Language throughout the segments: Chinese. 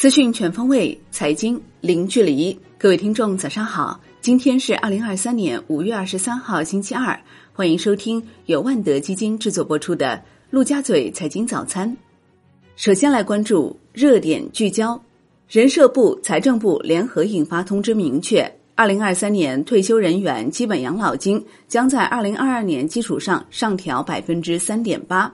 资讯全方位，财经零距离。各位听众，早上好！今天是二零二三年五月二十三号，星期二。欢迎收听由万德基金制作播出的《陆家嘴财经早餐》。首先来关注热点聚焦：人社部、财政部联合印发通知，明确二零二三年退休人员基本养老金将在二零二二年基础上上调百分之三点八。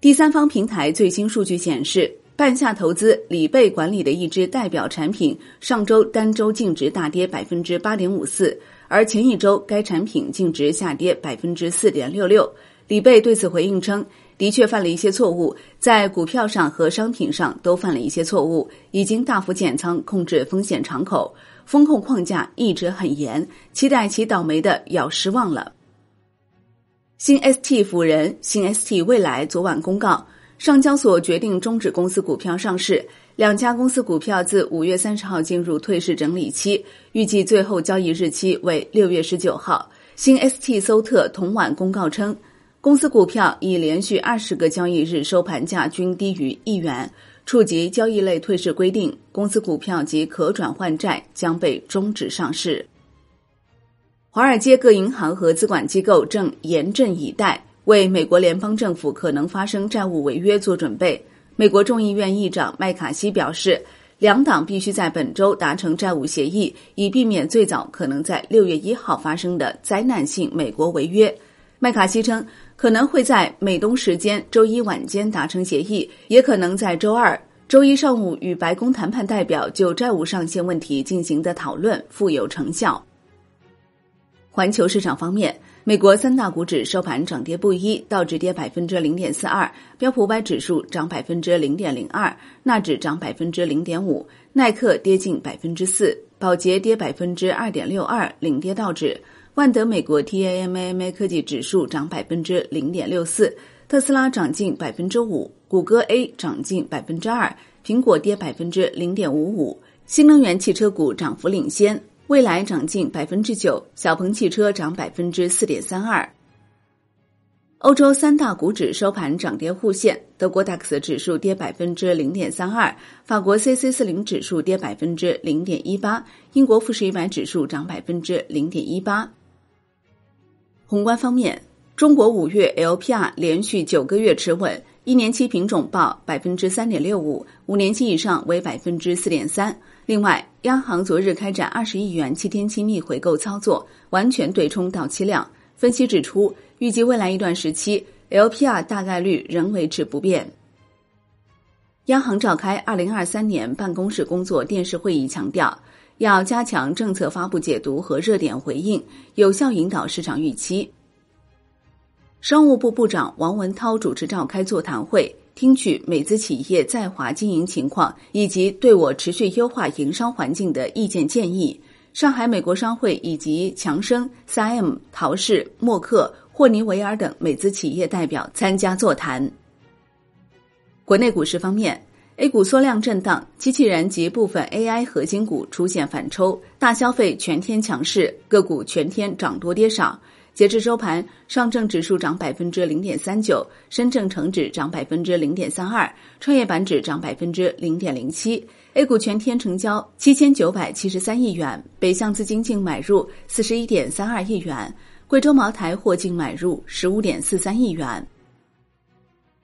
第三方平台最新数据显示。半夏投资李贝管理的一支代表产品，上周单周净值大跌百分之八点五四，而前一周该产品净值下跌百分之四点六六。李贝对此回应称，的确犯了一些错误，在股票上和商品上都犯了一些错误，已经大幅减仓，控制风险敞口，风控框架一直很严，期待其倒霉的要失望了。新 ST 辅仁、新 ST 未来昨晚公告。上交所决定终止公司股票上市，两家公司股票自五月三十号进入退市整理期，预计最后交易日期为六月十九号。新 ST 搜特同晚公告称，公司股票已连续二十个交易日收盘价均低于一元，触及交易类退市规定，公司股票及可转换债将被终止上市。华尔街各银行和资管机构正严阵以待。为美国联邦政府可能发生债务违约做准备，美国众议院议长麦卡锡表示，两党必须在本周达成债务协议，以避免最早可能在六月一号发生的灾难性美国违约。麦卡锡称，可能会在美东时间周一晚间达成协议，也可能在周二、周一上午与白宫谈判代表就债务上限问题进行的讨论富有成效。环球市场方面。美国三大股指收盘涨跌不一，道指跌百分之零点四二，标普五百指数涨百分之零点零二，纳指涨百分之零点五，耐克跌近百分之四，宝洁跌百分之二点六二，领跌道指。万德美国 TAMA 科技指数涨百分之零点六四，特斯拉涨近百分之五，谷歌 A 涨近百分之二，苹果跌百分之零点五五，新能源汽车股涨幅领先。蔚来涨近百分之九，小鹏汽车涨百分之四点三二。欧洲三大股指收盘涨跌互现，德国 DAX 指数跌百分之零点三二，法国 c c 四零指数跌百分之零点一八，英国富时一百指数涨百分之零点一八。宏观方面，中国五月 LPR 连续九个月持稳，一年期品种报百分之三点六五，五年期以上为百分之四点三。另外，央行昨日开展二十亿元七天期逆回购操作，完全对冲到期量。分析指出，预计未来一段时期，LPR 大概率仍维持不变。央行召开二零二三年办公室工作电视会议，强调要加强政策发布解读和热点回应，有效引导市场预期。商务部部长王文涛主持召开座谈会。听取美资企业在华经营情况以及对我持续优化营商环境的意见建议。上海美国商会以及强生、三 M、陶氏、默克、霍尼韦尔等美资企业代表参加座谈。国内股市方面，A 股缩量震荡，机器人及部分 AI 核心股出现反抽，大消费全天强势，个股全天涨多跌少。截至收盘，上证指数涨百分之零点三九，深证成指涨百分之零点三二，创业板指涨百分之零点零七。A 股全天成交七千九百七十三亿元，北向资金净买入四十一点三二亿元，贵州茅台获净买入十五点四三亿元。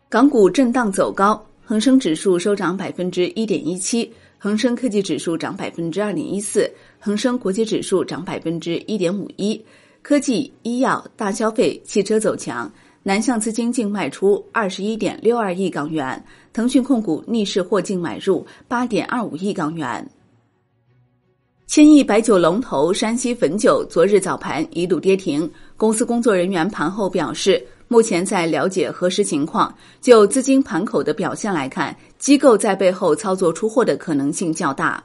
港股震荡走高，恒生指数收涨百分之一点一七，恒生科技指数涨百分之二点一四，恒生国际指数涨百分之一点五一。科技、医药、大消费、汽车走强，南向资金净卖出二十一点六二亿港元，腾讯控股逆势获净买入八点二五亿港元。千亿白酒龙头山西汾酒昨日早盘一度跌停，公司工作人员盘后表示，目前在了解核实情况。就资金盘口的表现来看，机构在背后操作出货的可能性较大。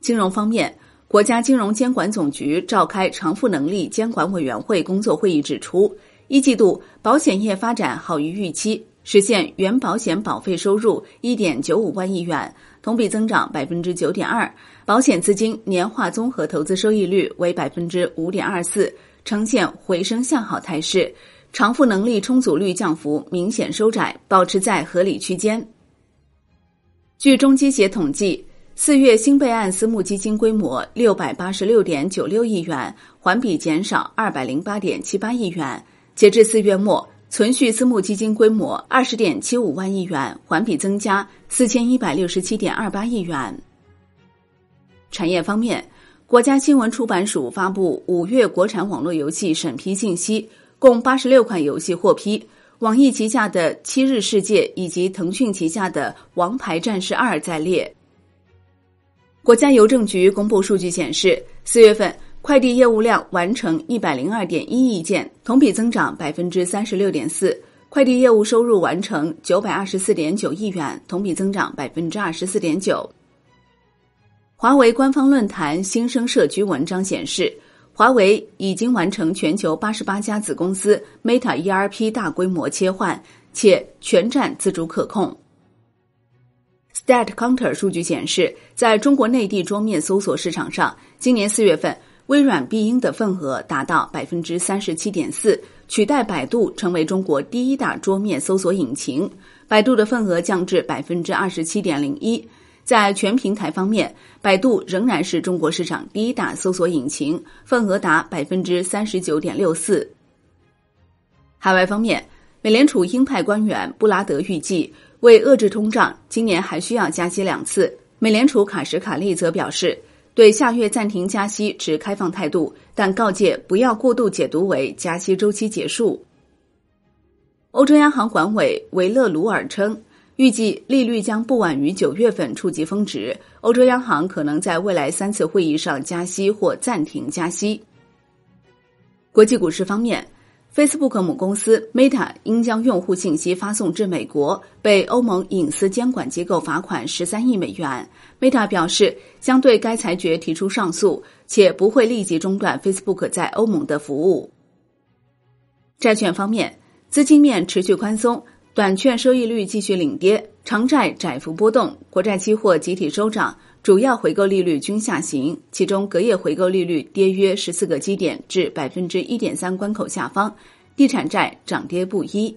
金融方面。国家金融监管总局召开偿付能力监管委员会工作会议指出，一季度保险业发展好于预期，实现原保险保费收入一点九五万亿元，同比增长百分之九点二，保险资金年化综合投资收益率为百分之五点二四，呈现回升向好态势，偿付能力充足率降幅明显收窄，保持在合理区间。据中基协统计，四月新备案私募基金规模六百八十六点九六亿元，环比减少二百零八点七八亿元。截至四月末，存续私募基金规模二十点七五万亿元，环比增加四千一百六十七点二八亿元。产业方面，国家新闻出版署发布五月国产网络游戏审批信息，共八十六款游戏获批。网易旗下的《七日世界》以及腾讯旗下的《王牌战士二》在列。国家邮政局公布数据显示，四月份快递业务量完成一百零二点一亿件，同比增长百分之三十六点四；快递业务收入完成九百二十四点九亿元，同比增长百分之二十四点九。华为官方论坛新生社区文章显示。华为已经完成全球八十八家子公司 Meta ERP 大规模切换，且全站自主可控。StatCounter 数据显示，在中国内地桌面搜索市场上，今年四月份，微软必应的份额达到百分之三十七点四，取代百度成为中国第一大桌面搜索引擎。百度的份额降至百分之二十七点零一。在全平台方面，百度仍然是中国市场第一大搜索引擎，份额达百分之三十九点六四。海外方面，美联储鹰派官员布拉德预计，为遏制通胀，今年还需要加息两次。美联储卡什卡利则表示，对下月暂停加息持开放态度，但告诫不要过度解读为加息周期结束。欧洲央行管委维勒鲁尔称。预计利率将不晚于九月份触及峰值，欧洲央行可能在未来三次会议上加息或暂停加息。国际股市方面，Facebook 母公司 Meta 应将用户信息发送至美国，被欧盟隐私监管机构罚款十三亿美元。Meta 表示将对该裁决提出上诉，且不会立即中断 Facebook 在欧盟的服务。债券方面，资金面持续宽松。短券收益率继续领跌，长债窄幅波动，国债期货集体收涨，主要回购利率均下行，其中隔夜回购利率跌约十四个基点至百分之一点三关口下方，地产债涨跌不一。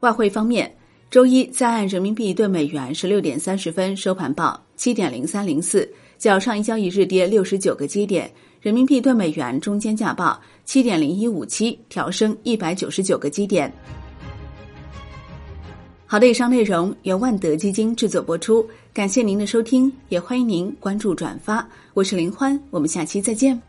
外汇方面，周一在岸人民币对美元十六点三十分收盘报七点零三零四，较上一交易日跌六十九个基点，人民币对美元中间价报七点零一五七，调升一百九十九个基点。好的，以上内容由万德基金制作播出，感谢您的收听，也欢迎您关注转发。我是林欢，我们下期再见。